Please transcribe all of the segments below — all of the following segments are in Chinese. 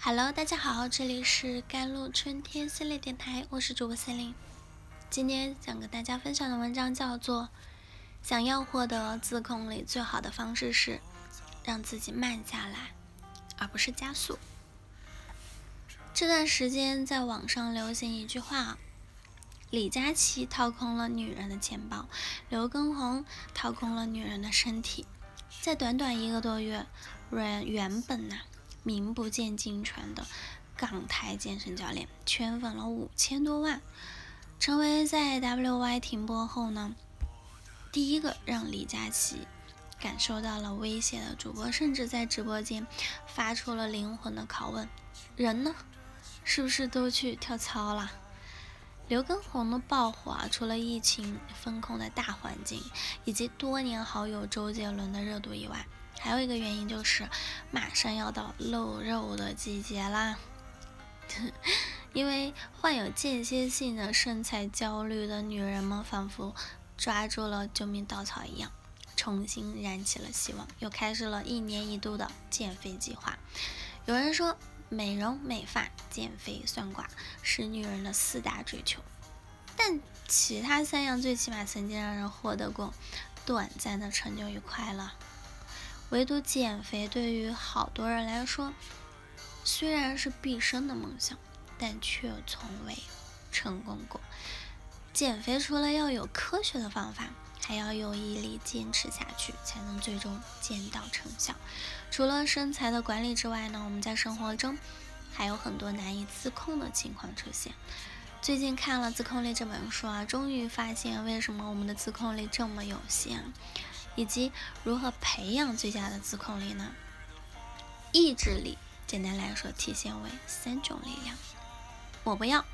Hello，大家好，这里是甘露春天系列电台，我是主播森林。今天想跟大家分享的文章叫做《想要获得自控力最好的方式是让自己慢下来，而不是加速》。这段时间在网上流行一句话。李佳琦掏空了女人的钱包，刘畊宏掏空了女人的身体，在短短一个多月，原原本呐名不见经传的港台健身教练圈粉了五千多万，成为在 WY 停播后呢第一个让李佳琦感受到了威胁的主播，甚至在直播间发出了灵魂的拷问：人呢？是不是都去跳操了？刘畊宏的爆火啊，除了疫情封控的大环境，以及多年好友周杰伦的热度以外，还有一个原因就是马上要到露肉的季节啦。因为患有间歇性的身材焦虑的女人们，仿佛抓住了救命稻草一样，重新燃起了希望，又开始了一年一度的减肥计划。有人说。美容、美发、减肥、算卦是女人的四大追求，但其他三样最起码曾经让人获得过短暂的成就与快乐。唯独减肥对于好多人来说，虽然是毕生的梦想，但却从未成功过。减肥除了要有科学的方法。还要有毅力坚持下去，才能最终见到成效。除了身材的管理之外呢，我们在生活中还有很多难以自控的情况出现。最近看了《自控力》这本书啊，终于发现为什么我们的自控力这么有限，以及如何培养最佳的自控力呢？意志力，简单来说，体现为三种力量。我不要。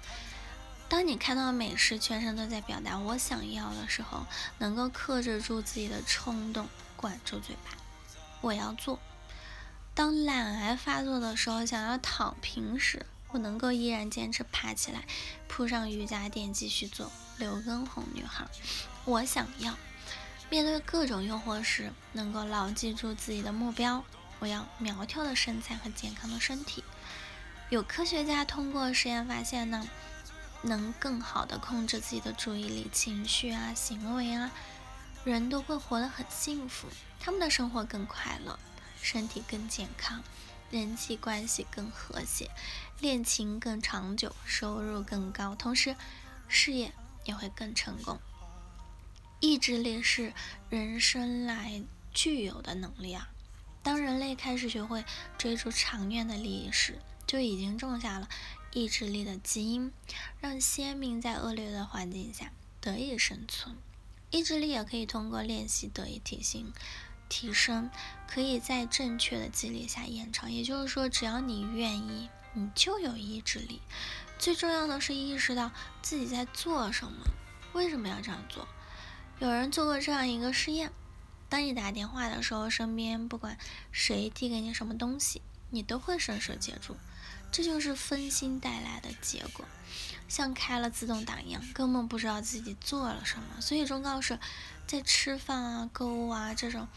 当你看到美食，全身都在表达我想要的时候，能够克制住自己的冲动，管住嘴巴。我要做。当懒癌发作的时候，想要躺平时，我能够依然坚持爬起来，铺上瑜伽垫继续做。刘畊宏女孩，我想要面对各种诱惑时，能够牢记住自己的目标。我要苗条的身材和健康的身体。有科学家通过实验发现呢。能更好的控制自己的注意力、情绪啊、行为啊，人都会活得很幸福，他们的生活更快乐，身体更健康，人际关系更和谐，恋情更长久，收入更高，同时事业也会更成功。意志力是人生来具有的能力啊！当人类开始学会追逐长远的利益时，就已经种下了。意志力的基因，让先民在恶劣的环境下得以生存。意志力也可以通过练习得以提升，提升可以在正确的激励下延长。也就是说，只要你愿意，你就有意志力。最重要的是意识到自己在做什么，为什么要这样做。有人做过这样一个试验：当你打电话的时候，身边不管谁递给你什么东西，你都会伸手接住。这就是分心带来的结果，像开了自动挡一样，根本不知道自己做了什么。所以忠告是，在吃饭啊、购物啊这种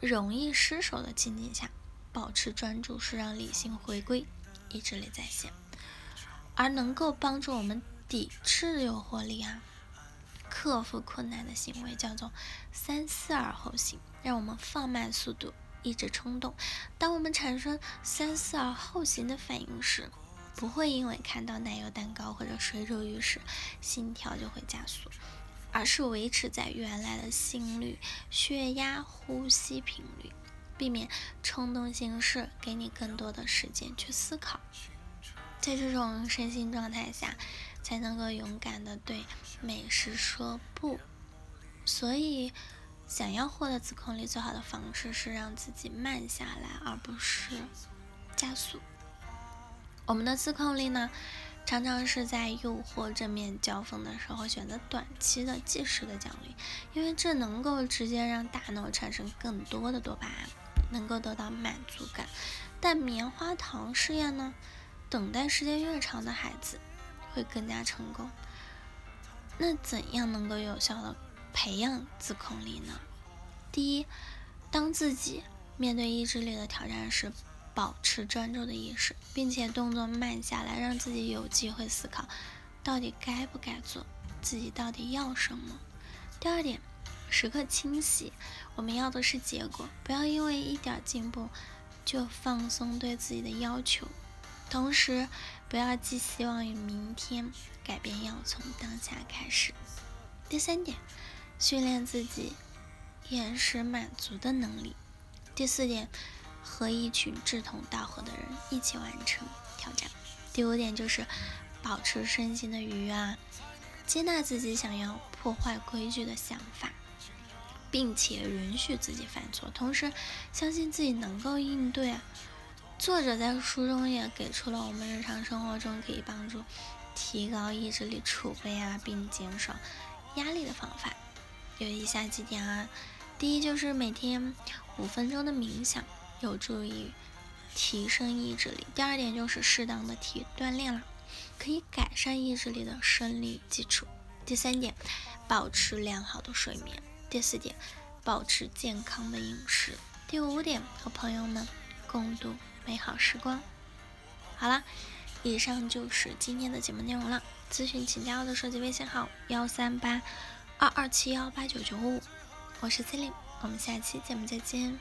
容易失手的情景下，保持专注是让理性回归、意志力在线，而能够帮助我们抵制诱惑力啊、克服困难的行为叫做三思而后行，让我们放慢速度。抑制冲动。当我们产生三思而后行的反应时，不会因为看到奶油蛋糕或者水煮鱼时心跳就会加速，而是维持在原来的心率、血压、呼吸频率，避免冲动行事，给你更多的时间去思考。在这种身心状态下，才能够勇敢的对美食说不。所以。想要获得自控力，最好的方式是让自己慢下来，而不是加速。我们的自控力呢，常常是在诱惑正面交锋的时候选择短期的、即时的奖励，因为这能够直接让大脑产生更多的多巴胺，能够得到满足感。但棉花糖试验呢，等待时间越长的孩子会更加成功。那怎样能够有效的？培养自控力呢？第一，当自己面对意志力的挑战时，保持专注的意识，并且动作慢下来，让自己有机会思考到底该不该做，自己到底要什么。第二点，时刻清晰，我们要的是结果，不要因为一点进步就放松对自己的要求。同时，不要寄希望于明天，改变要从当下开始。第三点，训练自己延时满足的能力。第四点。和一群志同道合的人一起完成挑战。第五点就是保持身心的愉悦，啊，接纳自己想要破坏规矩的想法，并且允许自己犯错，同时相信自己能够应对。作者在书中也给出了我们日常生活中可以帮助提高意志力储备啊，并减少压力的方法，有以下几点啊。第一就是每天五分钟的冥想。有助于提升意志力。第二点就是适当的体育锻炼了，可以改善意志力的生理基础。第三点，保持良好的睡眠。第四点，保持健康的饮食。第五点，和朋友们共度美好时光。好了，以上就是今天的节目内容了。咨询请加我的设计微信号：幺三八二二七幺八九九五。我是 c e l i n e 我们下期节目再见。